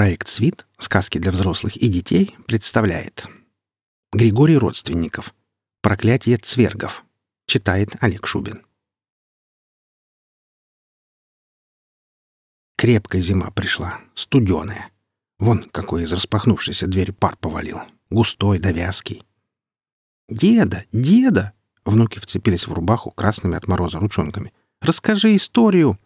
Проект «Свит. Сказки для взрослых и детей» представляет Григорий Родственников. Проклятие цвергов. Читает Олег Шубин. Крепкая зима пришла, студеная. Вон какой из распахнувшейся двери пар повалил. Густой да вязкий. «Деда! Деда!» Внуки вцепились в рубаху красными от мороза ручонками. «Расскажи историю!»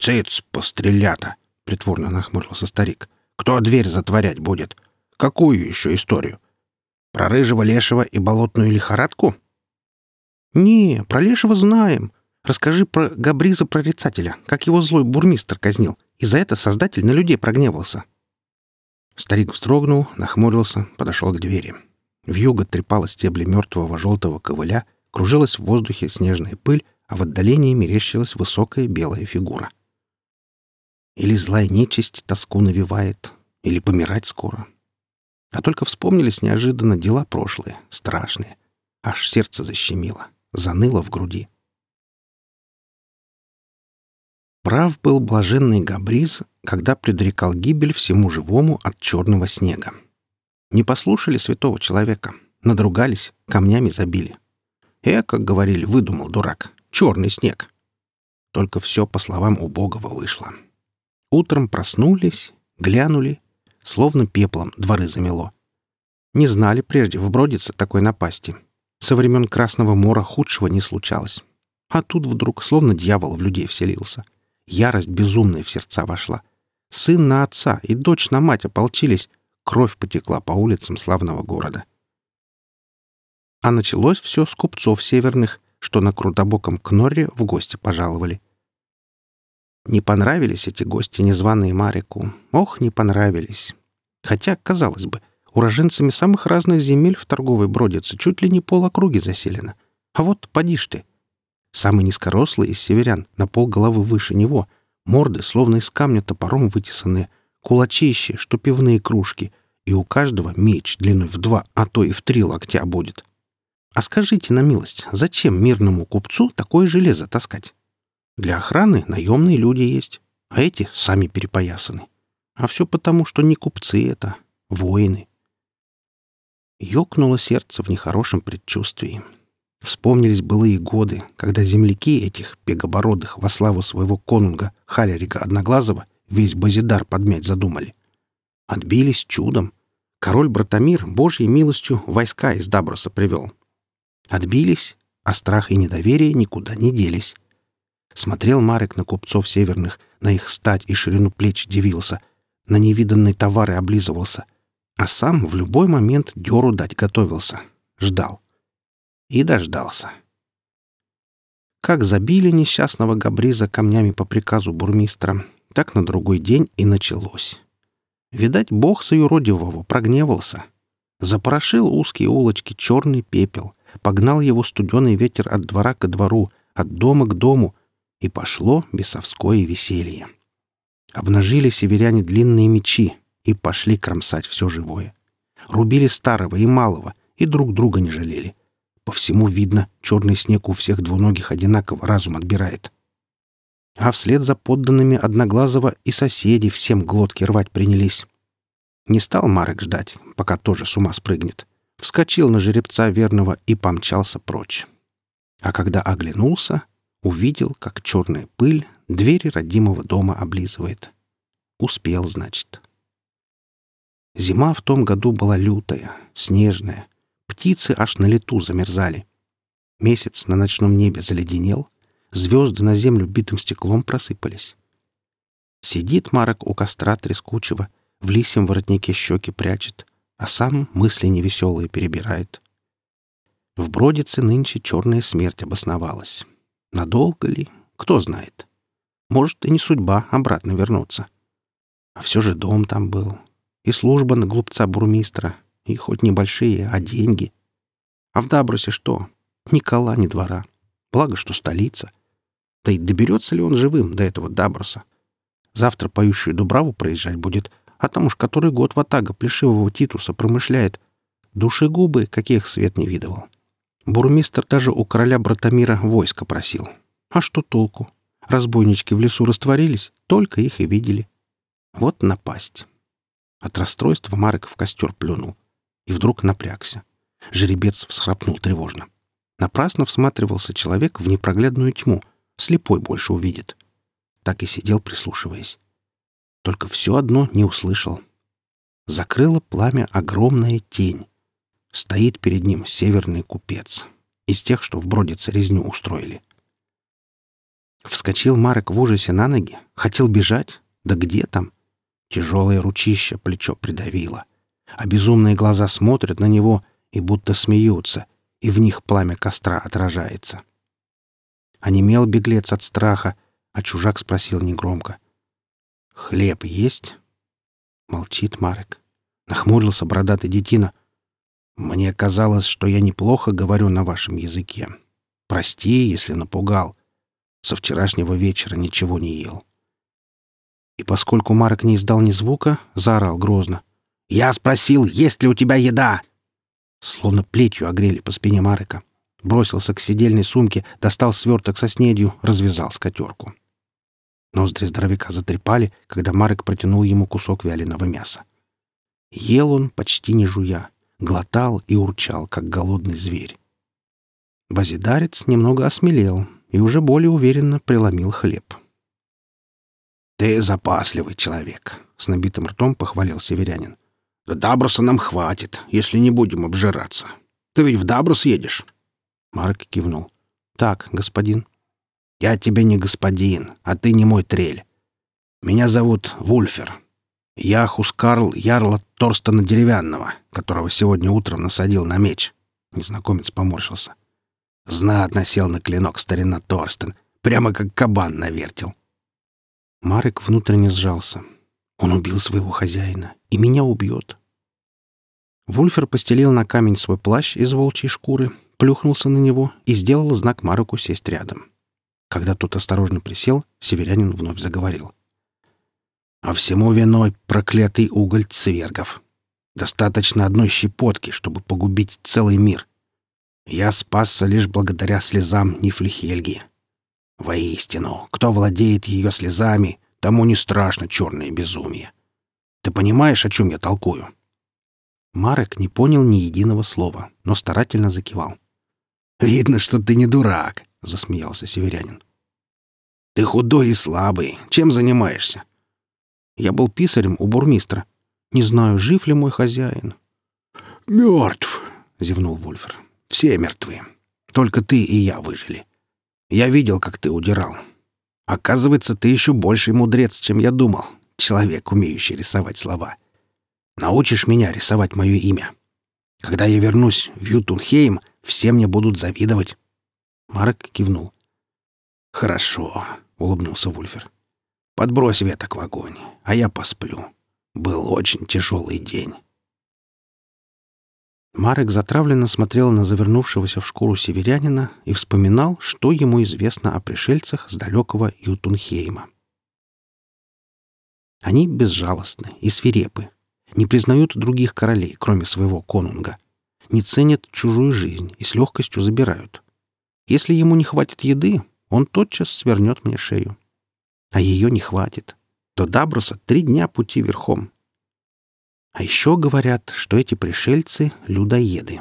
«Цыц, пострелята!» — притворно нахмурился старик. «Кто дверь затворять будет? Какую еще историю? Про рыжего лешего и болотную лихорадку?» «Не, про лешего знаем. Расскажи про Габриза-прорицателя, как его злой бурмистр казнил, и за это создатель на людей прогневался». Старик вздрогнул, нахмурился, подошел к двери. Вьюга трепала стебли мертвого желтого ковыля, кружилась в воздухе снежная пыль, а в отдалении мерещилась высокая белая фигура. Или злая нечисть тоску навевает, или помирать скоро. А только вспомнились неожиданно дела прошлые, страшные. Аж сердце защемило, заныло в груди. Прав был блаженный Габриз, когда предрекал гибель всему живому от черного снега. Не послушали святого человека, надругались, камнями забили. Э, как говорили, выдумал дурак, черный снег. Только все по словам убогого вышло. Утром проснулись, глянули, словно пеплом дворы замело. Не знали прежде в Бродице такой напасти. Со времен Красного Мора худшего не случалось. А тут вдруг словно дьявол в людей вселился — Ярость безумная в сердца вошла. Сын на отца и дочь на мать ополчились. Кровь потекла по улицам славного города. А началось все с купцов северных, что на крутобоком Кнорре в гости пожаловали. Не понравились эти гости незваные Марику. Ох, не понравились. Хотя, казалось бы, уроженцами самых разных земель в торговой бродице чуть ли не пол округи заселено. А вот поди ж ты, Самый низкорослый из северян, на пол головы выше него, морды, словно из камня топором вытесанные, кулачищи, что пивные кружки, и у каждого меч длиной в два, а то и в три локтя будет. А скажите на милость, зачем мирному купцу такое железо таскать? Для охраны наемные люди есть, а эти сами перепоясаны. А все потому, что не купцы это, воины. Ёкнуло сердце в нехорошем предчувствии. Вспомнились былые годы, когда земляки этих пегобородых во славу своего конунга Халерига Одноглазого весь Базидар подмять задумали. Отбились чудом. Король Братомир Божьей милостью войска из Даброса привел. Отбились, а страх и недоверие никуда не делись. Смотрел Марек на купцов северных, на их стать и ширину плеч дивился, на невиданные товары облизывался, а сам в любой момент дёру дать готовился. Ждал. И дождался. Как забили несчастного Габриза камнями по приказу бурмистра, так на другой день и началось. Видать, бог союродивого прогневался. Запорошил узкие улочки черный пепел, погнал его студеный ветер от двора ко двору, от дома к дому, и пошло бесовское веселье. Обнажили северяне длинные мечи и пошли кромсать все живое. Рубили старого и малого, и друг друга не жалели. По всему видно, черный снег у всех двуногих одинаково разум отбирает. А вслед за подданными Одноглазого и соседи всем глотки рвать принялись. Не стал Марек ждать, пока тоже с ума спрыгнет. Вскочил на жеребца верного и помчался прочь. А когда оглянулся, увидел, как черная пыль двери родимого дома облизывает. Успел, значит. Зима в том году была лютая, снежная, Птицы аж на лету замерзали. Месяц на ночном небе заледенел, звезды на землю битым стеклом просыпались. Сидит Марок у костра трескучего, в лисьем воротнике щеки прячет, а сам мысли невеселые перебирает. В Бродице нынче черная смерть обосновалась. Надолго ли? Кто знает. Может, и не судьба обратно вернуться. А все же дом там был. И служба на глупца бурмистра, и хоть небольшие, а деньги. А в Дабросе что? Ни кола, ни двора. Благо, что столица. Да и доберется ли он живым до этого Даброса? Завтра поющую Дубраву проезжать будет, а там уж который год ватага плешивого Титуса промышляет. Душегубы, каких свет не видывал. Бурмистр даже у короля Братомира войско просил. А что толку? Разбойнички в лесу растворились, только их и видели. Вот напасть. От расстройства Марек в костер плюнул. И вдруг напрягся. Жеребец всхрапнул тревожно. Напрасно всматривался человек в непроглядную тьму. Слепой больше увидит. Так и сидел, прислушиваясь. Только все одно не услышал. Закрыло пламя огромная тень. Стоит перед ним северный купец. Из тех, что в бродице резню устроили. Вскочил Марек в ужасе на ноги. Хотел бежать. Да где там? Тяжелое ручище плечо придавило. А безумные глаза смотрят на него и будто смеются, и в них пламя костра отражается. Онемел беглец от страха, а чужак спросил негромко. «Хлеб есть?» Молчит Марек. Нахмурился бородатый детина. «Мне казалось, что я неплохо говорю на вашем языке. Прости, если напугал. Со вчерашнего вечера ничего не ел». И поскольку Марек не издал ни звука, заорал грозно. «Я спросил, есть ли у тебя еда?» Словно плетью огрели по спине Марека. Бросился к сидельной сумке, достал сверток со снедью, развязал скатерку. Ноздри здоровяка затрепали, когда Марек протянул ему кусок вяленого мяса. Ел он, почти не жуя, глотал и урчал, как голодный зверь. Базидарец немного осмелел и уже более уверенно преломил хлеб. «Ты запасливый человек», — с набитым ртом похвалил северянин. «Да Даброса нам хватит, если не будем обжираться. Ты ведь в Даброс едешь?» Марк кивнул. «Так, господин». «Я тебе не господин, а ты не мой трель. Меня зовут Вульфер. Я Хускарл Ярла Торстона Деревянного, которого сегодня утром насадил на меч». Незнакомец поморщился. Знатно сел на клинок старина Торстен, прямо как кабан навертел. Марек внутренне сжался. Он убил своего хозяина и меня убьет. Вульфер постелил на камень свой плащ из волчьей шкуры, плюхнулся на него и сделал знак Мареку сесть рядом. Когда тот осторожно присел, северянин вновь заговорил. «А всему виной проклятый уголь цвергов. Достаточно одной щепотки, чтобы погубить целый мир. Я спасся лишь благодаря слезам Нифлихельги. Воистину, кто владеет ее слезами, тому не страшно черное безумие. Ты понимаешь, о чем я толкую?» Марек не понял ни единого слова, но старательно закивал. «Видно, что ты не дурак», — засмеялся северянин. «Ты худой и слабый. Чем занимаешься?» «Я был писарем у бурмистра. Не знаю, жив ли мой хозяин». «Мертв», — зевнул Вольфер. «Все мертвы. Только ты и я выжили. Я видел, как ты удирал. Оказывается, ты еще больший мудрец, чем я думал. Человек, умеющий рисовать слова. Научишь меня рисовать мое имя. Когда я вернусь в Ютунхейм, все мне будут завидовать». Марк кивнул. «Хорошо», — улыбнулся Вульфер. «Подбрось веток в огонь, а я посплю. Был очень тяжелый день». Марек затравленно смотрел на завернувшегося в шкуру северянина и вспоминал, что ему известно о пришельцах с далекого Ютунхейма. Они безжалостны и свирепы, не признают других королей, кроме своего конунга, не ценят чужую жизнь и с легкостью забирают. Если ему не хватит еды, он тотчас свернет мне шею. А ее не хватит. До Даброса три дня пути верхом. А еще говорят, что эти пришельцы — людоеды.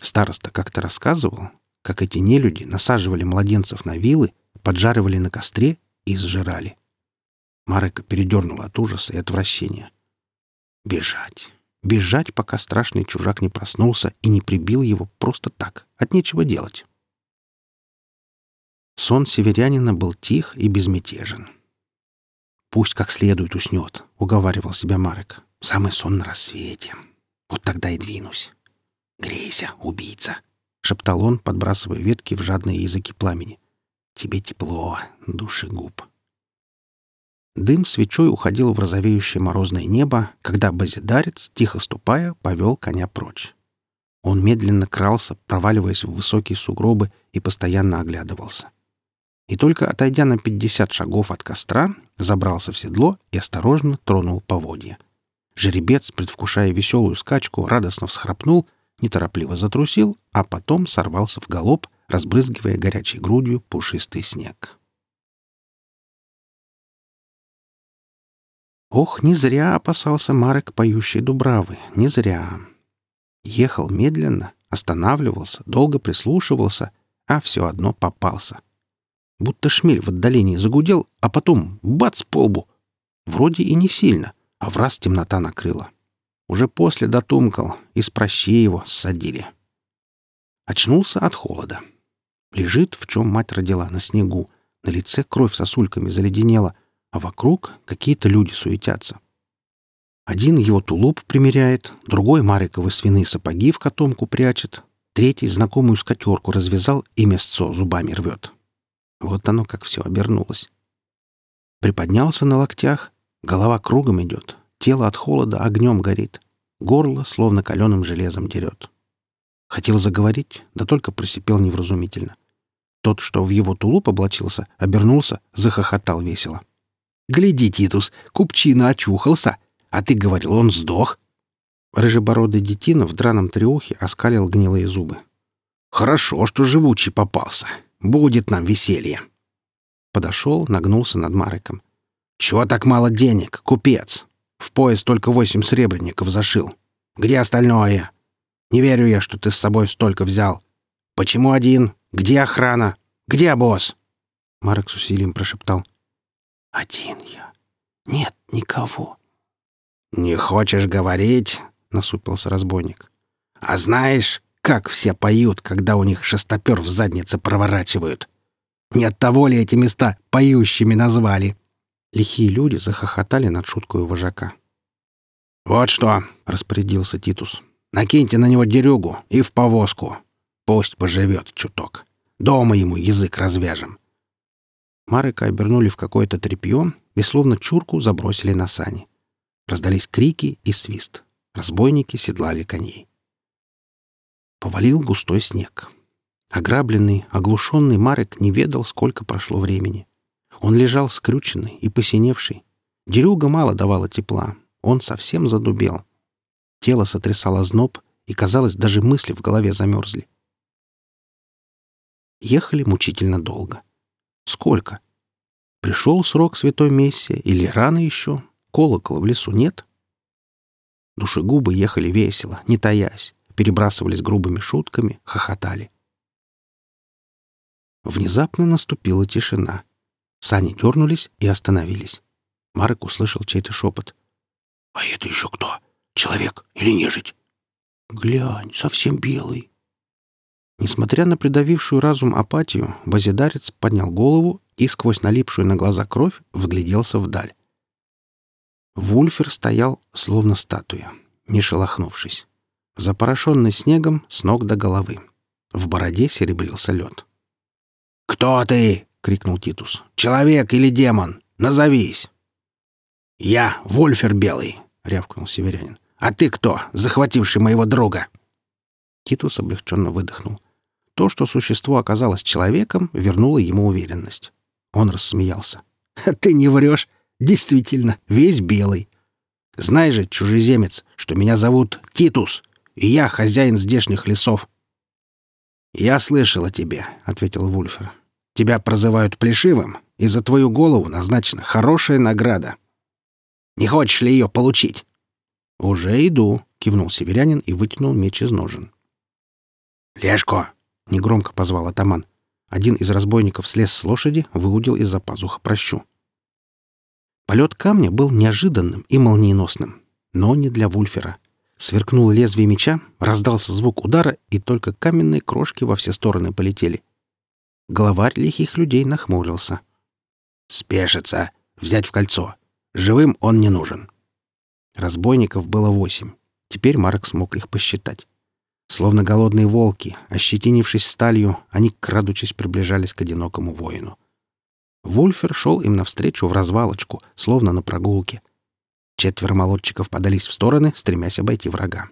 Староста как-то рассказывал, как эти нелюди насаживали младенцев на вилы, поджаривали на костре и сжирали. Марека передернула от ужаса и отвращения. Бежать. Бежать, пока страшный чужак не проснулся и не прибил его просто так, от нечего делать. Сон северянина был тих и безмятежен. «Пусть как следует уснет», — уговаривал себя Марек. «Самый сон на рассвете. Вот тогда и двинусь». «Грейся, убийца!» — шептал он, подбрасывая ветки в жадные языки пламени. «Тебе тепло, души губ». Дым свечой уходил в розовеющее морозное небо, когда базидарец, тихо ступая, повел коня прочь. Он медленно крался, проваливаясь в высокие сугробы, и постоянно оглядывался. И только отойдя на пятьдесят шагов от костра, забрался в седло и осторожно тронул поводья. Жеребец, предвкушая веселую скачку, радостно всхрапнул, неторопливо затрусил, а потом сорвался в галоп, разбрызгивая горячей грудью пушистый снег. Ох, не зря опасался Марек поющей Дубравы, не зря. Ехал медленно, останавливался, долго прислушивался, а все одно попался. Будто шмель в отдалении загудел, а потом бац по лбу. Вроде и не сильно, а в раз темнота накрыла. Уже после дотумкал, из прощи его ссадили. Очнулся от холода. Лежит, в чем мать родила, на снегу. На лице кровь сосульками заледенела, а вокруг какие-то люди суетятся. Один его тулуп примеряет, другой Мариковы свиные сапоги в котомку прячет, третий знакомую скатерку развязал и мясцо зубами рвет. Вот оно как все обернулось. Приподнялся на локтях, голова кругом идет, тело от холода огнем горит, горло словно каленым железом дерет. Хотел заговорить, да только просипел невразумительно. Тот, что в его тулуп облачился, обернулся, захохотал весело. «Гляди, Титус, купчина очухался, а ты говорил, он сдох!» Рыжебородый детина в драном треухе оскалил гнилые зубы. «Хорошо, что живучий попался. Будет нам веселье!» Подошел, нагнулся над Мариком. «Чего так мало денег, купец? В пояс только восемь сребреников зашил. Где остальное? Не верю я, что ты с собой столько взял. Почему один? Где охрана? Где босс?» Марек с усилием прошептал. «Один я. Нет никого». «Не хочешь говорить?» — насупился разбойник. «А знаешь, как все поют, когда у них шестопер в заднице проворачивают? Не от того ли эти места поющими назвали?» Лихие люди захохотали над шуткой вожака. «Вот что!» — распорядился Титус. «Накиньте на него дерюгу и в повозку. Пусть поживет чуток. Дома ему язык развяжем». Марика обернули в какое-то тряпье и словно чурку забросили на сани. Раздались крики и свист. Разбойники седлали коней. Повалил густой снег. Ограбленный, оглушенный Марек не ведал, сколько прошло времени. Он лежал скрюченный и посиневший. Дерюга мало давала тепла. Он совсем задубел. Тело сотрясало зноб, и, казалось, даже мысли в голове замерзли. Ехали мучительно долго. Сколько? Пришел срок святой мессии или рано еще? Колокола в лесу нет? Душегубы ехали весело, не таясь, перебрасывались грубыми шутками, хохотали. Внезапно наступила тишина. Сани дернулись и остановились. Марк услышал чей-то шепот. «А это еще кто? Человек или нежить?» «Глянь, совсем белый». Несмотря на придавившую разум апатию, базидарец поднял голову и сквозь налипшую на глаза кровь вгляделся вдаль. Вульфер стоял, словно статуя, не шелохнувшись, запорошенный снегом с ног до головы. В бороде серебрился лед. «Кто ты?» — крикнул Титус. «Человек или демон? Назовись!» «Я, Вольфер Белый!» — рявкнул северянин. «А ты кто, захвативший моего друга?» Титус облегченно выдохнул. То, что существо оказалось человеком, вернуло ему уверенность. Он рассмеялся. «Ты не врешь. Действительно, весь белый. Знаешь же, чужеземец, что меня зовут Титус, и я хозяин здешних лесов». «Я слышал о тебе», — ответил Вульфер. Тебя прозывают Плешивым, и за твою голову назначена хорошая награда. Не хочешь ли ее получить?» «Уже иду», — кивнул северянин и вытянул меч из ножен. «Лешко!» — негромко позвал атаман. Один из разбойников слез с лошади, выудил из-за пазуха прощу. Полет камня был неожиданным и молниеносным, но не для Вульфера. Сверкнул лезвие меча, раздался звук удара, и только каменные крошки во все стороны полетели. Главарь лихих людей нахмурился. «Спешится! Взять в кольцо! Живым он не нужен!» Разбойников было восемь. Теперь Марк смог их посчитать. Словно голодные волки, ощетинившись сталью, они, крадучись, приближались к одинокому воину. Вульфер шел им навстречу в развалочку, словно на прогулке. Четверо молодчиков подались в стороны, стремясь обойти врага.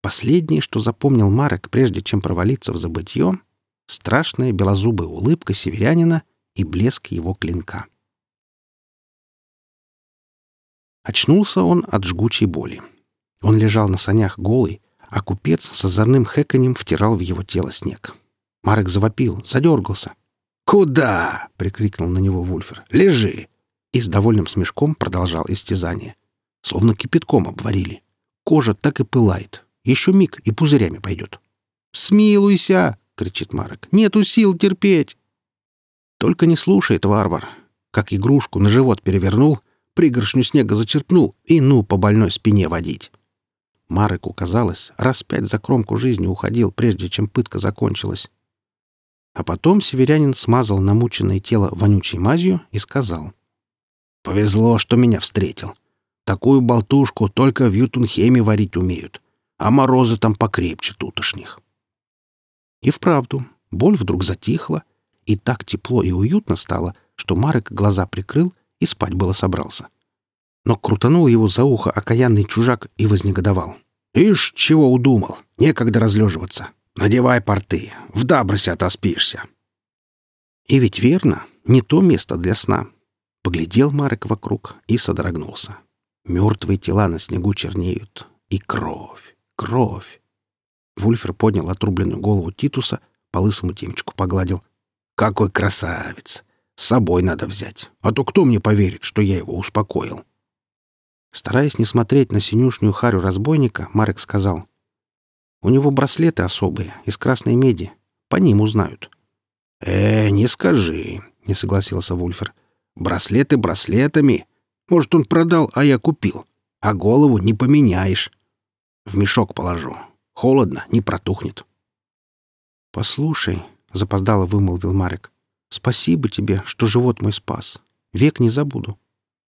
Последнее, что запомнил Марек, прежде чем провалиться в забытье, страшная белозубая улыбка северянина и блеск его клинка. Очнулся он от жгучей боли. Он лежал на санях голый, а купец с озорным хэканьем втирал в его тело снег. Марек завопил, задергался. «Куда?» — прикрикнул на него Вульфер. «Лежи! И с довольным смешком продолжал истязание. Словно кипятком обварили. Кожа так и пылает. Еще миг и пузырями пойдет. «Смилуйся!» — кричит Марок. «Нету сил терпеть!» Только не слушает варвар. Как игрушку на живот перевернул, пригоршню снега зачерпнул и ну по больной спине водить. Мареку казалось, раз пять за кромку жизни уходил, прежде чем пытка закончилась. А потом северянин смазал намученное тело вонючей мазью и сказал. «Повезло, что меня встретил. Такую болтушку только в Ютунхеме варить умеют, а морозы там покрепче тутошних». И вправду, боль вдруг затихла, и так тепло и уютно стало, что Марек глаза прикрыл и спать было собрался. Но крутанул его за ухо окаянный чужак и вознегодовал. «Ишь, чего удумал? Некогда разлеживаться. Надевай порты, в дабросе отоспишься». И ведь верно, не то место для сна. Поглядел Марек вокруг и содрогнулся. Мертвые тела на снегу чернеют. И кровь, кровь. Вульфер поднял отрубленную голову Титуса, по лысому темечку погладил. «Какой красавец! С собой надо взять, а то кто мне поверит, что я его успокоил?» Стараясь не смотреть на синюшнюю харю разбойника, Марек сказал. «У него браслеты особые, из красной меди. По ним узнают». «Э, не скажи», — не согласился Вульфер. «Браслеты браслетами. Может, он продал, а я купил. А голову не поменяешь. В мешок положу. Холодно, не протухнет. «Послушай», — запоздало вымолвил Марек, — «спасибо тебе, что живот мой спас. Век не забуду».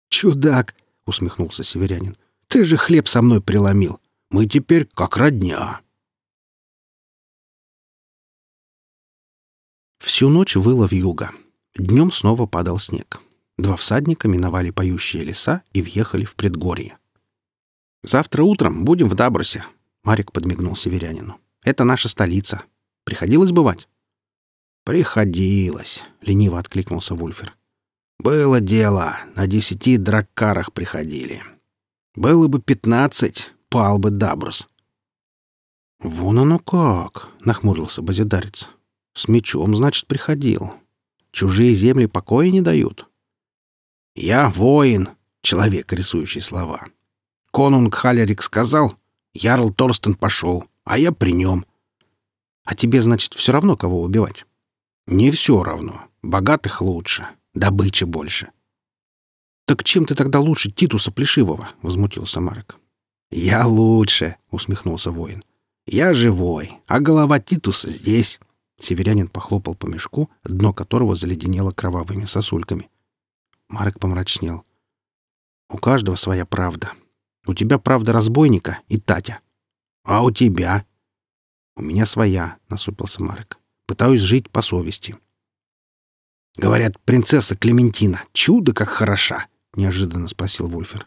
«Чудак!» — усмехнулся северянин. «Ты же хлеб со мной преломил. Мы теперь как родня». Всю ночь выло вьюга. Днем снова падал снег. Два всадника миновали поющие леса и въехали в предгорье. «Завтра утром будем в Дабросе», Марик подмигнул северянину. «Это наша столица. Приходилось бывать?» «Приходилось», — лениво откликнулся Вульфер. «Было дело. На десяти драккарах приходили. Было бы пятнадцать, пал бы Дабрус». «Вон оно как!» — нахмурился базидарец. «С мечом, значит, приходил. Чужие земли покоя не дают». «Я воин», — человек, рисующий слова. Конунг Халерик сказал, Ярл Торстен пошел, а я при нем. А тебе, значит, все равно, кого убивать? Не все равно. Богатых лучше, добычи больше. Так чем ты тогда лучше Титуса Плешивого? Возмутился Марк. Я лучше, усмехнулся воин. Я живой, а голова Титуса здесь. Северянин похлопал по мешку, дно которого заледенело кровавыми сосульками. Марк помрачнел. У каждого своя правда. У тебя правда разбойника и Татя. А у тебя? У меня своя, насупился Марек. Пытаюсь жить по совести. Говорят, принцесса Клементина чудо как хороша, неожиданно спросил Вульфер.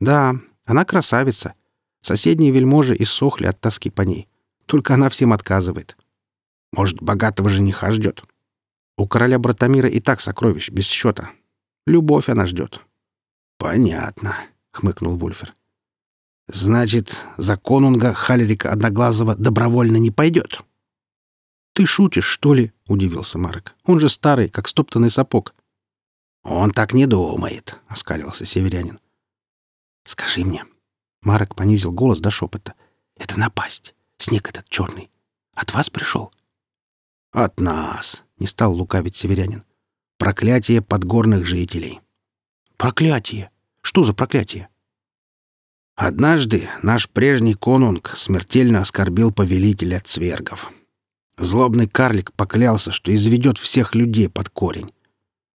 Да, она красавица. Соседние вельможи иссохли от тоски по ней. Только она всем отказывает. Может, богатого жениха ждет? У короля Братомира и так сокровищ без счета. Любовь она ждет. Понятно хмыкнул Вульфер. Значит, за конунга Халерика Одноглазого добровольно не пойдет. Ты шутишь, что ли? удивился Марек. Он же старый, как стоптанный сапог. Он так не думает, оскалился северянин. Скажи мне. Марек понизил голос до шепота. Это напасть. Снег этот черный. От вас пришел? От нас, не стал лукавить северянин. Проклятие подгорных жителей. Проклятие. Что за проклятие? Однажды наш прежний конунг смертельно оскорбил повелителя цвергов. Злобный карлик поклялся, что изведет всех людей под корень,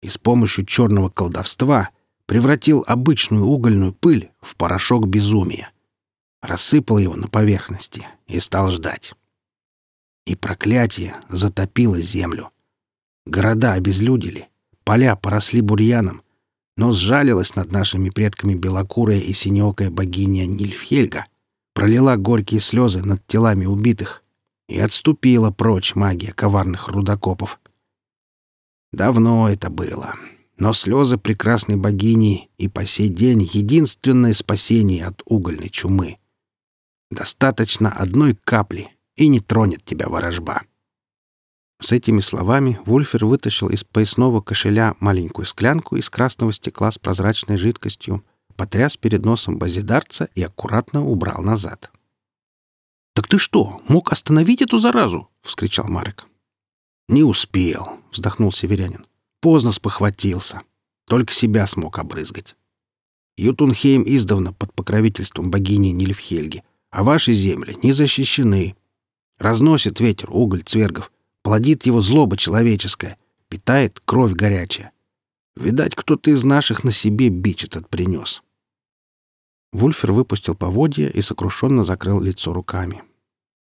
и с помощью черного колдовства превратил обычную угольную пыль в порошок безумия, рассыпал его на поверхности и стал ждать. И проклятие затопило землю. Города обезлюдили, поля поросли бурьяном, но сжалилась над нашими предками белокурая и синеокая богиня Нильфхельга, пролила горькие слезы над телами убитых и отступила прочь магия коварных рудокопов. Давно это было, но слезы прекрасной богини и по сей день единственное спасение от угольной чумы. Достаточно одной капли, и не тронет тебя ворожба. С этими словами Вульфер вытащил из поясного кошеля маленькую склянку из красного стекла с прозрачной жидкостью, потряс перед носом базидарца и аккуратно убрал назад. «Так ты что, мог остановить эту заразу?» — вскричал Марек. «Не успел», — вздохнул северянин. «Поздно спохватился. Только себя смог обрызгать. Ютунхейм издавна под покровительством богини Нильфхельги, а ваши земли не защищены. Разносит ветер уголь цвергов, плодит его злоба человеческая, питает кровь горячая. Видать, кто-то из наших на себе бич этот принес. Вульфер выпустил поводья и сокрушенно закрыл лицо руками.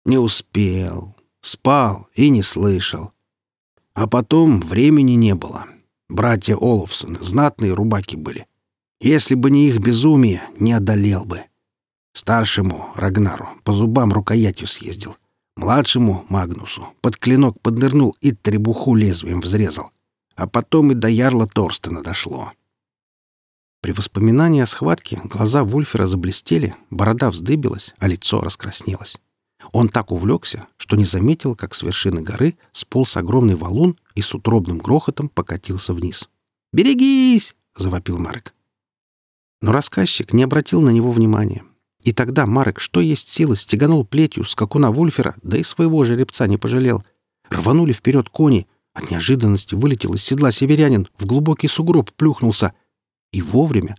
Не успел. Спал и не слышал. А потом времени не было. Братья Олафсоны знатные рубаки были. Если бы не их безумие, не одолел бы. Старшему, Рагнару, по зубам рукоятью съездил. Младшему, Магнусу, под клинок поднырнул и требуху лезвием взрезал. А потом и до ярла Торстена дошло. При воспоминании о схватке глаза Вульфера заблестели, борода вздыбилась, а лицо раскраснелось. Он так увлекся, что не заметил, как с вершины горы сполз огромный валун и с утробным грохотом покатился вниз. «Берегись!» — завопил Марек. Но рассказчик не обратил на него внимания. И тогда Марек, что есть силы, стеганул плетью скакуна Вульфера, да и своего жеребца не пожалел. Рванули вперед кони. От неожиданности вылетел из седла северянин, в глубокий сугроб плюхнулся — и вовремя.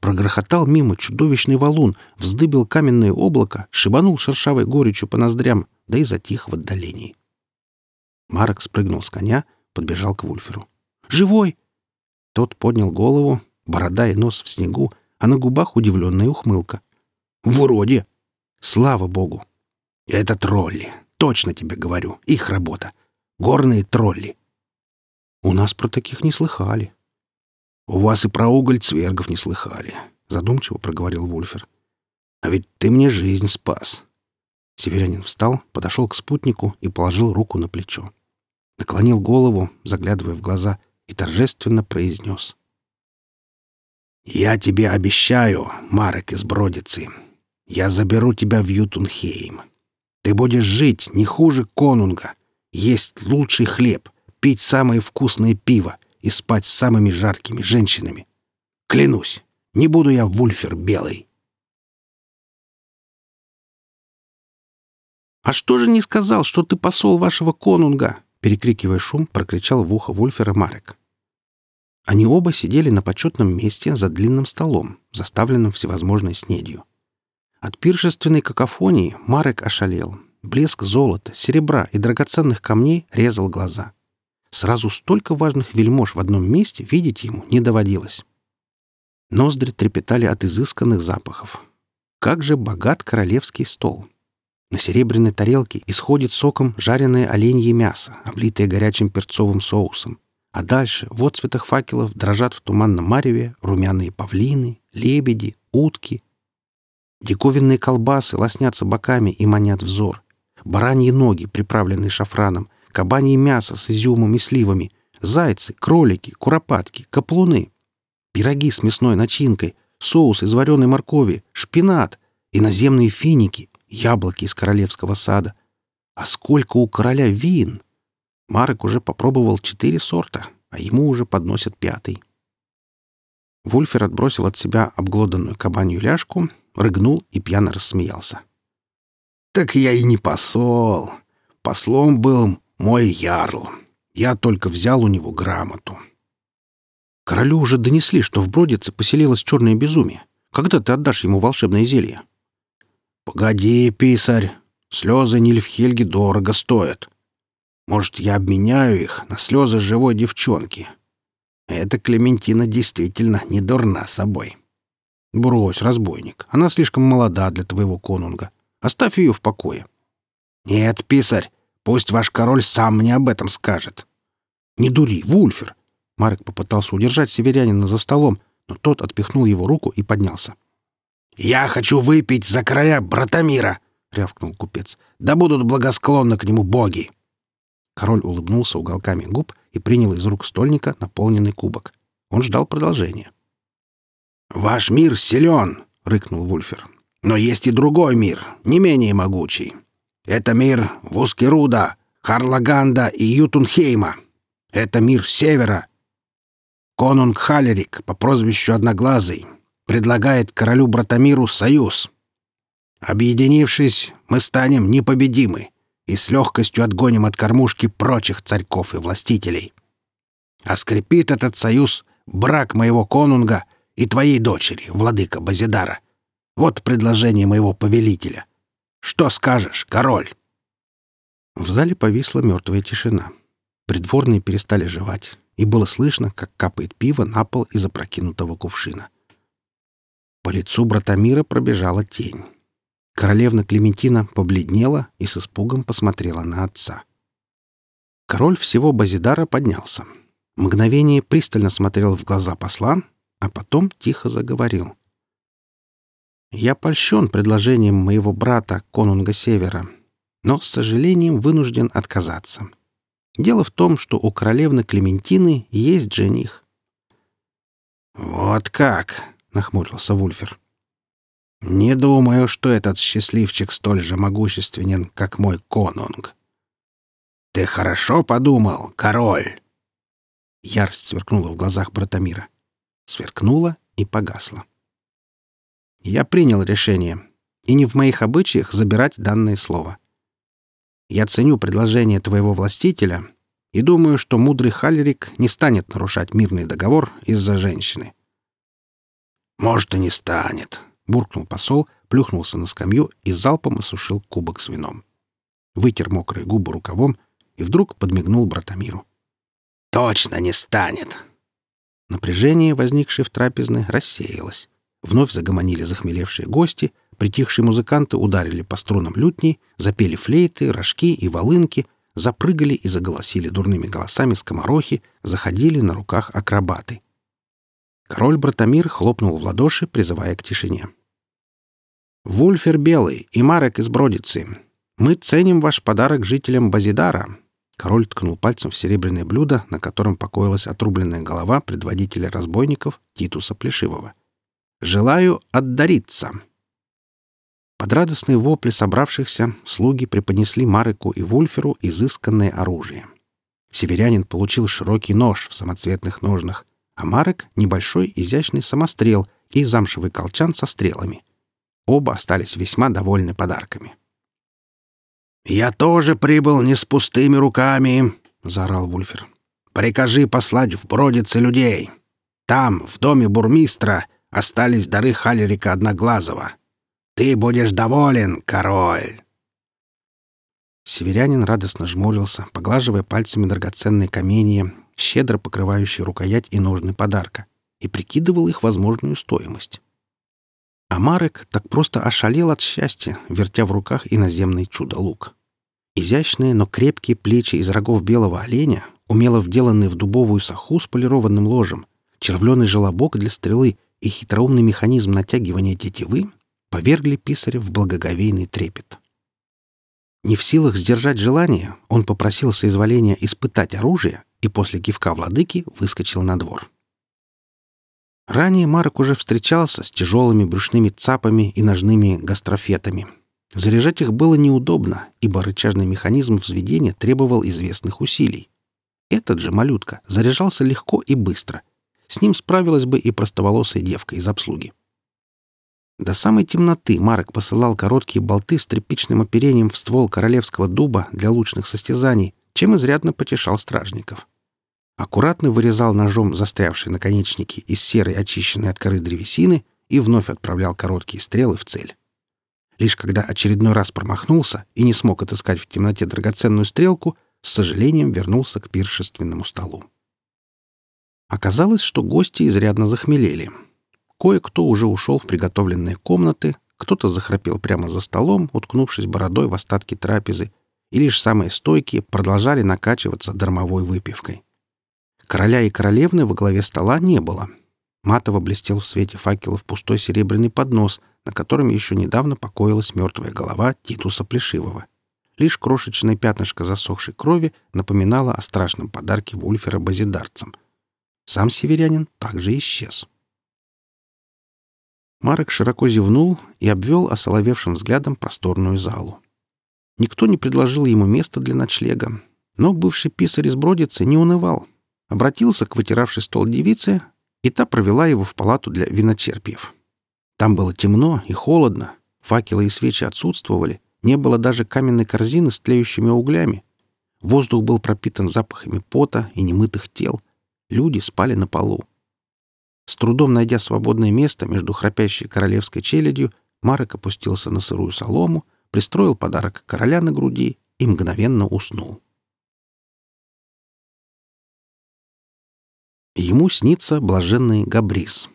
Прогрохотал мимо чудовищный валун, вздыбил каменное облако, шибанул шершавой горечью по ноздрям, да и затих в отдалении. Марок спрыгнул с коня, подбежал к Вульферу. «Живой!» Тот поднял голову, борода и нос в снегу, а на губах удивленная ухмылка. «Вроде!» «Слава богу!» «Это тролли, точно тебе говорю, их работа. Горные тролли». «У нас про таких не слыхали», «У вас и про уголь цвергов не слыхали», — задумчиво проговорил Вульфер. «А ведь ты мне жизнь спас». Северянин встал, подошел к спутнику и положил руку на плечо. Наклонил голову, заглядывая в глаза, и торжественно произнес. «Я тебе обещаю, Марек из Бродицы, я заберу тебя в Ютунхейм. Ты будешь жить не хуже конунга, есть лучший хлеб, пить самое вкусное пиво, и спать с самыми жаркими женщинами. Клянусь, не буду я вульфер белый. «А что же не сказал, что ты посол вашего конунга?» Перекрикивая шум, прокричал в ухо Вульфера Марек. Они оба сидели на почетном месте за длинным столом, заставленным всевозможной снедью. От пиршественной какофонии Марек ошалел. Блеск золота, серебра и драгоценных камней резал глаза. Сразу столько важных вельмож в одном месте видеть ему не доводилось. Ноздри трепетали от изысканных запахов. Как же богат королевский стол! На серебряной тарелке исходит соком жареное оленье мясо, облитое горячим перцовым соусом. А дальше в отцветах факелов дрожат в туманном мареве румяные павлины, лебеди, утки. Диковинные колбасы лоснятся боками и манят взор. Бараньи ноги, приправленные шафраном — кабанье мясо с изюмом и сливами, зайцы, кролики, куропатки, каплуны, пироги с мясной начинкой, соус из вареной моркови, шпинат, иноземные финики, яблоки из королевского сада. А сколько у короля вин! Марек уже попробовал четыре сорта, а ему уже подносят пятый. Вульфер отбросил от себя обглоданную кабанью ляжку, рыгнул и пьяно рассмеялся. «Так я и не посол. Послом был мой ярл. Я только взял у него грамоту. Королю уже донесли, что в Бродице поселилось черное безумие. Когда ты отдашь ему волшебное зелье? Погоди, писарь. Слезы Нильфхельги дорого стоят. Может, я обменяю их на слезы живой девчонки. Эта Клементина действительно не дурна собой. Брось, разбойник. Она слишком молода для твоего конунга. Оставь ее в покое. Нет, писарь, Пусть ваш король сам мне об этом скажет. Не дури, Вульфер. Марек попытался удержать северянина за столом, но тот отпихнул его руку и поднялся. «Я хочу выпить за края Братомира!» — рявкнул купец. «Да будут благосклонны к нему боги!» Король улыбнулся уголками губ и принял из рук стольника наполненный кубок. Он ждал продолжения. «Ваш мир силен!» — рыкнул Вульфер. «Но есть и другой мир, не менее могучий. Это мир Вускеруда, Харлаганда и Ютунхейма. Это мир севера. Конунг Халерик по прозвищу Одноглазый предлагает королю Братомиру союз. Объединившись, мы станем непобедимы и с легкостью отгоним от кормушки прочих царьков и властителей. А скрепит этот союз брак моего конунга и твоей дочери, владыка Базидара. Вот предложение моего повелителя. Что скажешь, король?» В зале повисла мертвая тишина. Придворные перестали жевать, и было слышно, как капает пиво на пол из опрокинутого кувшина. По лицу Братомира пробежала тень. Королевна Клементина побледнела и с испугом посмотрела на отца. Король всего Базидара поднялся. Мгновение пристально смотрел в глаза посла, а потом тихо заговорил. «Я польщен предложением моего брата, конунга Севера, но, с сожалением, вынужден отказаться. Дело в том, что у королевны Клементины есть жених». «Вот как!» — нахмурился Вульфер. «Не думаю, что этот счастливчик столь же могущественен, как мой конунг. Ты хорошо подумал, король?» Ярость сверкнула в глазах Братомира. Сверкнула и погасла. «Я принял решение, и не в моих обычаях забирать данное слово. Я ценю предложение твоего властителя и думаю, что мудрый Халерик не станет нарушать мирный договор из-за женщины». «Может, и не станет», буркнул посол, плюхнулся на скамью и залпом осушил кубок с вином. Вытер мокрые губы рукавом и вдруг подмигнул Братомиру. «Точно не станет!» Напряжение, возникшее в трапезной, рассеялось. Вновь загомонили захмелевшие гости, притихшие музыканты ударили по струнам лютни, запели флейты, рожки и волынки, запрыгали и заголосили дурными голосами скоморохи, заходили на руках акробаты. Король Братомир хлопнул в ладоши, призывая к тишине. Вульфер Белый и Марек из Бродицы. Мы ценим ваш подарок жителям Базидара». Король ткнул пальцем в серебряное блюдо, на котором покоилась отрубленная голова предводителя разбойников Титуса Плешивого. «Желаю отдариться». Под радостные вопли собравшихся слуги преподнесли Мареку и Вульферу изысканное оружие. Северянин получил широкий нож в самоцветных ножнах, а Марек — небольшой изящный самострел и замшевый колчан со стрелами — Оба остались весьма довольны подарками. «Я тоже прибыл не с пустыми руками», — заорал Вульфер. «Прикажи послать в Бродице людей. Там, в доме бурмистра, остались дары Халерика Одноглазого. Ты будешь доволен, король!» Северянин радостно жмурился, поглаживая пальцами драгоценные каменья, щедро покрывающие рукоять и ножны подарка, и прикидывал их возможную стоимость. А Марек так просто ошалел от счастья, вертя в руках иноземный чудо-лук. Изящные, но крепкие плечи из рогов белого оленя, умело вделанные в дубовую саху с полированным ложем, червленый желобок для стрелы и хитроумный механизм натягивания тетивы повергли писаря в благоговейный трепет. Не в силах сдержать желание, он попросил соизволения испытать оружие и после кивка владыки выскочил на двор. Ранее Марк уже встречался с тяжелыми брюшными цапами и ножными гастрофетами. Заряжать их было неудобно, ибо рычажный механизм взведения требовал известных усилий. Этот же малютка заряжался легко и быстро. С ним справилась бы и простоволосая девка из обслуги. До самой темноты Марк посылал короткие болты с тряпичным оперением в ствол королевского дуба для лучных состязаний, чем изрядно потешал стражников аккуратно вырезал ножом застрявшие наконечники из серой очищенной от коры древесины и вновь отправлял короткие стрелы в цель. Лишь когда очередной раз промахнулся и не смог отыскать в темноте драгоценную стрелку, с сожалением вернулся к пиршественному столу. Оказалось, что гости изрядно захмелели. Кое-кто уже ушел в приготовленные комнаты, кто-то захрапел прямо за столом, уткнувшись бородой в остатки трапезы, и лишь самые стойкие продолжали накачиваться дармовой выпивкой. Короля и королевны во главе стола не было. Матово блестел в свете факелов пустой серебряный поднос, на котором еще недавно покоилась мертвая голова Титуса Плешивого. Лишь крошечное пятнышко засохшей крови напоминало о страшном подарке Вульфера базидарцам. Сам северянин также исчез. Марек широко зевнул и обвел осоловевшим взглядом просторную залу. Никто не предложил ему места для ночлега, но бывший писарь из Бродицы не унывал. Обратился к вытиравшей стол девице, и та провела его в палату для виночерпиев. Там было темно и холодно, факелы и свечи отсутствовали, не было даже каменной корзины с тлеющими углями. Воздух был пропитан запахами пота и немытых тел. Люди спали на полу. С трудом найдя свободное место между храпящей королевской челядью, Марек опустился на сырую солому, пристроил подарок короля на груди и мгновенно уснул. Ему снится блаженный Габрис.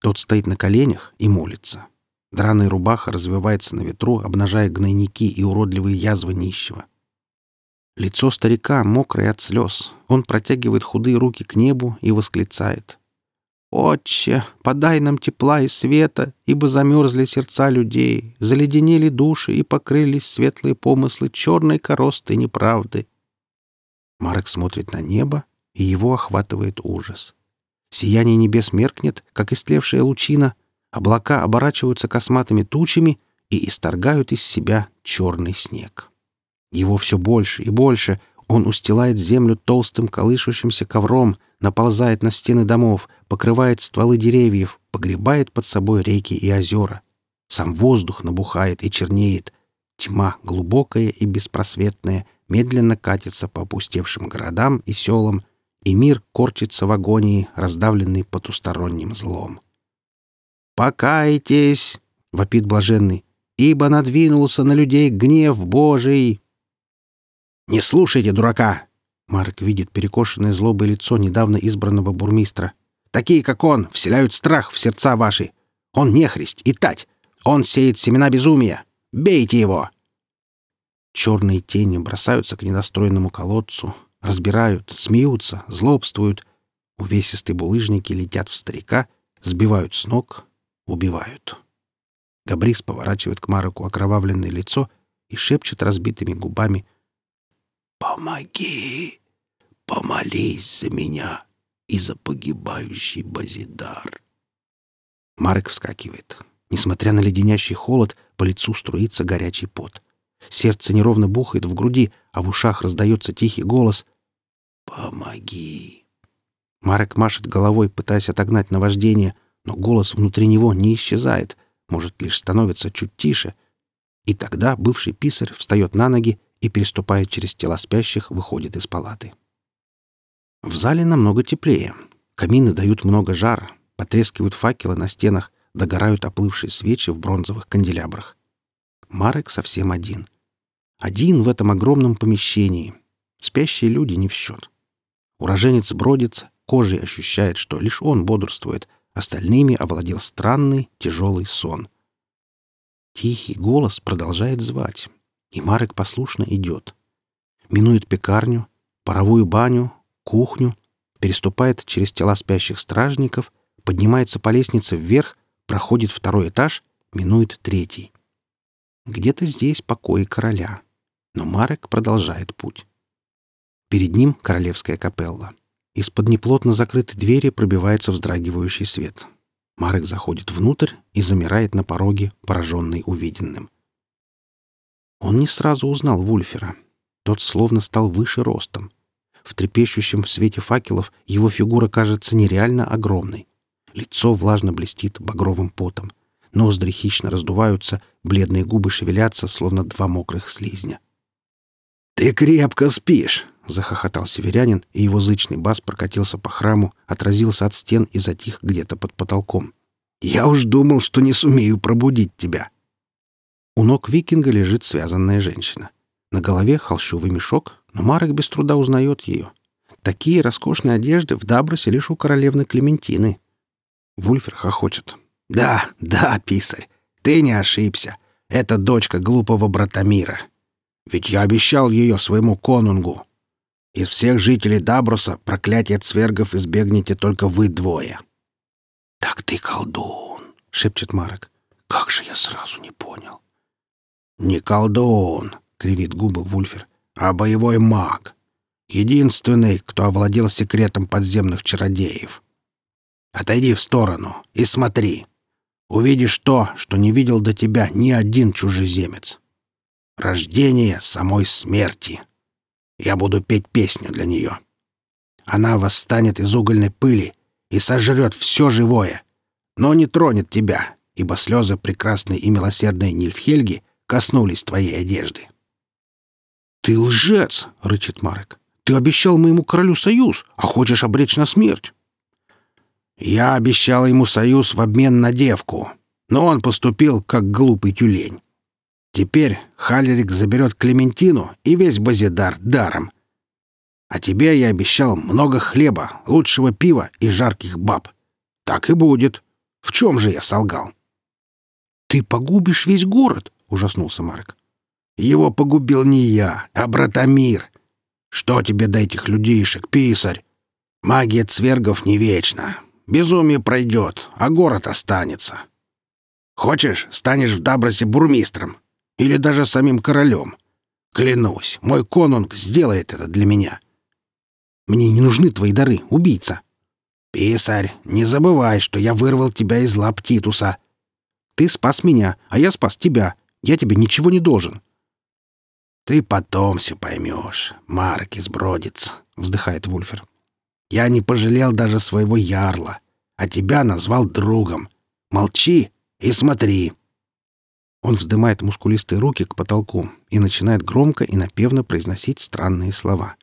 Тот стоит на коленях и молится. Драная рубаха развивается на ветру, обнажая гнойники и уродливые язвы нищего. Лицо старика мокрое от слез. Он протягивает худые руки к небу и восклицает. «Отче, подай нам тепла и света, ибо замерзли сердца людей, заледенели души и покрылись светлые помыслы черной коростой неправды». Марк смотрит на небо, и его охватывает ужас. Сияние небес меркнет, как истлевшая лучина, облака оборачиваются косматыми тучами и исторгают из себя черный снег. Его все больше и больше, он устилает землю толстым колышущимся ковром, наползает на стены домов, покрывает стволы деревьев, погребает под собой реки и озера. Сам воздух набухает и чернеет. Тьма, глубокая и беспросветная, медленно катится по опустевшим городам и селам, и мир корчится в агонии, раздавленный потусторонним злом. «Покайтесь!» — вопит блаженный. «Ибо надвинулся на людей гнев Божий!» «Не слушайте дурака!» Марк видит перекошенное злобое лицо недавно избранного бурмистра. «Такие, как он, вселяют страх в сердца ваши. Он нехрист и тать. Он сеет семена безумия. Бейте его!» Черные тени бросаются к недостроенному колодцу, Разбирают, смеются, злобствуют. Увесистые булыжники летят в старика, сбивают с ног, убивают. Габрис поворачивает к Мароку окровавленное лицо и шепчет разбитыми губами «Помоги! Помолись за меня и за погибающий Базидар!» Марек вскакивает. Несмотря на леденящий холод, по лицу струится горячий пот. Сердце неровно бухает в груди, а в ушах раздается тихий голос «Помоги!» Марек машет головой, пытаясь отогнать наваждение, но голос внутри него не исчезает, может, лишь становится чуть тише. И тогда бывший писарь встает на ноги и, переступая через тела спящих, выходит из палаты. В зале намного теплее. Камины дают много жара, потрескивают факелы на стенах, догорают оплывшие свечи в бронзовых канделябрах. Марек совсем один. Один в этом огромном помещении. Спящие люди не в счет. Уроженец бродится, кожей ощущает, что лишь он бодрствует, остальными овладел странный, тяжелый сон. Тихий голос продолжает звать, и Марек послушно идет. Минует пекарню, паровую баню, кухню, переступает через тела спящих стражников, поднимается по лестнице вверх, проходит второй этаж, минует третий. Где-то здесь покои короля. Но Марек продолжает путь. Перед ним королевская капелла. Из-под неплотно закрытой двери пробивается вздрагивающий свет. Марек заходит внутрь и замирает на пороге, пораженный увиденным. Он не сразу узнал Вульфера. Тот словно стал выше ростом. В трепещущем свете факелов его фигура кажется нереально огромной. Лицо влажно блестит багровым потом. Ноздри хищно раздуваются, бледные губы шевелятся, словно два мокрых слизня. «Ты крепко спишь!» — захохотал северянин, и его зычный бас прокатился по храму, отразился от стен и затих где-то под потолком. «Я уж думал, что не сумею пробудить тебя!» У ног викинга лежит связанная женщина. На голове холщовый мешок, но Марек без труда узнает ее. Такие роскошные одежды в Дабросе лишь у королевны Клементины. Вульфер хохочет. «Да, да, писарь, ты не ошибся. Это дочка глупого брата Мира. Ведь я обещал ее своему конунгу. Из всех жителей Даброса проклятие цвергов избегнете только вы двое». «Так ты колдун», — шепчет Марек. «Как же я сразу не понял». «Не колдун», — кривит губы Вульфер, — «а боевой маг. Единственный, кто овладел секретом подземных чародеев. Отойди в сторону и смотри. Увидишь то, что не видел до тебя ни один чужеземец». Рождение самой смерти. Я буду петь песню для нее. Она восстанет из угольной пыли и сожрет все живое, но не тронет тебя, ибо слезы прекрасной и милосердной Нильфхельги коснулись твоей одежды. «Ты лжец!» — рычит Марек. «Ты обещал моему королю союз, а хочешь обречь на смерть!» «Я обещал ему союз в обмен на девку, но он поступил как глупый тюлень. Теперь Халерик заберет Клементину и весь Базидар даром. А тебе я обещал много хлеба, лучшего пива и жарких баб. Так и будет. В чем же я солгал?» «Ты погубишь весь город!» — ужаснулся Марек. Его погубил не я, а Братомир. Что тебе до этих людейшек, писарь? Магия цвергов не вечна. Безумие пройдет, а город останется. Хочешь, станешь в Дабросе бурмистром или даже самим королем. Клянусь, мой конунг сделает это для меня. Мне не нужны твои дары, убийца. Писарь, не забывай, что я вырвал тебя из лап Титуса. Ты спас меня, а я спас тебя. Я тебе ничего не должен. «Ты потом все поймешь, Марк избродец», — вздыхает Вульфер. «Я не пожалел даже своего ярла, а тебя назвал другом. Молчи и смотри». Он вздымает мускулистые руки к потолку и начинает громко и напевно произносить странные слова.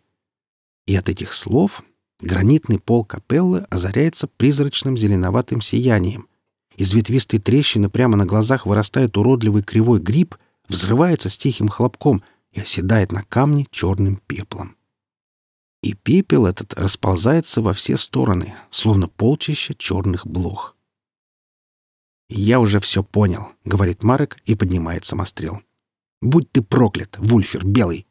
И от этих слов гранитный пол капеллы озаряется призрачным зеленоватым сиянием. Из ветвистой трещины прямо на глазах вырастает уродливый кривой гриб, взрывается с тихим хлопком — и оседает на камне черным пеплом. И пепел этот расползается во все стороны, словно полчища черных блох. «Я уже все понял», — говорит Марек и поднимает самострел. «Будь ты проклят, Вульфер Белый!»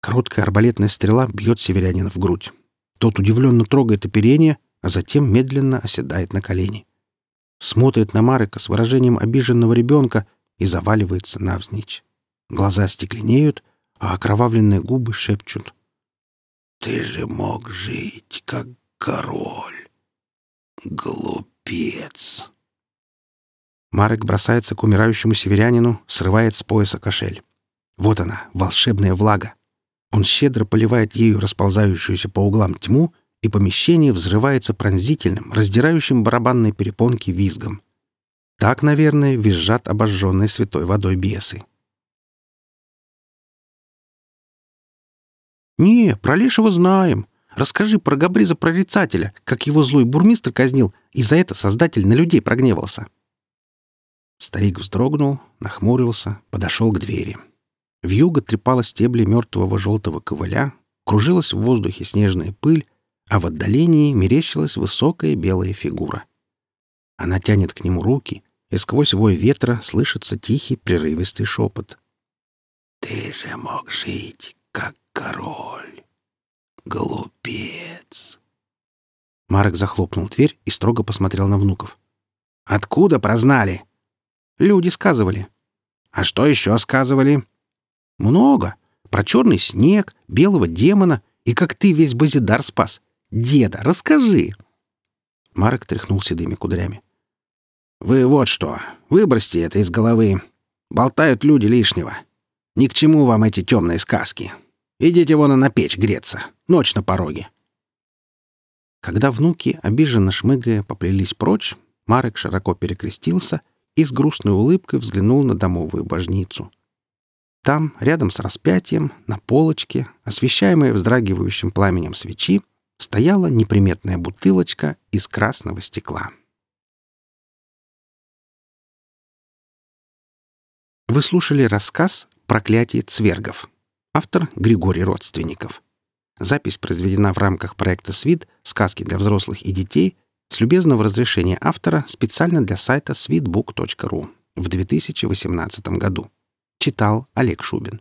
Короткая арбалетная стрела бьет северянина в грудь. Тот удивленно трогает оперение, а затем медленно оседает на колени. Смотрит на Марека с выражением обиженного ребенка и заваливается навзничь. Глаза стекленеют, а окровавленные губы шепчут. «Ты же мог жить, как король. Глупец!» Марек бросается к умирающему северянину, срывает с пояса кошель. Вот она, волшебная влага. Он щедро поливает ею расползающуюся по углам тьму, и помещение взрывается пронзительным, раздирающим барабанные перепонки визгом. Так, наверное, визжат обожженные святой водой бесы. «Не, про Лешего знаем. Расскажи про Габриза Прорицателя, как его злой бурмистр казнил, и за это Создатель на людей прогневался». Старик вздрогнул, нахмурился, подошел к двери. Вьюга трепала стебли мертвого желтого ковыля, кружилась в воздухе снежная пыль, а в отдалении мерещилась высокая белая фигура. Она тянет к нему руки, и сквозь вой ветра слышится тихий прерывистый шепот. «Ты же мог жить, как король. Глупец. Марк захлопнул дверь и строго посмотрел на внуков. «Откуда прознали?» «Люди сказывали». «А что еще сказывали?» «Много. Про черный снег, белого демона и как ты весь Базидар спас. Деда, расскажи!» Марк тряхнул седыми кудрями. «Вы вот что, выбросьте это из головы. Болтают люди лишнего. Ни к чему вам эти темные сказки. Идите вон на печь греться. Ночь на пороге. Когда внуки, обиженно шмыгая, поплелись прочь, Марек широко перекрестился и с грустной улыбкой взглянул на домовую божницу. Там, рядом с распятием, на полочке, освещаемой вздрагивающим пламенем свечи, стояла неприметная бутылочка из красного стекла. Вы слушали рассказ «Проклятие цвергов» Автор Григорий Родственников. Запись произведена в рамках проекта «Свит. Сказки для взрослых и детей» с любезного разрешения автора специально для сайта sweetbook.ru в 2018 году. Читал Олег Шубин.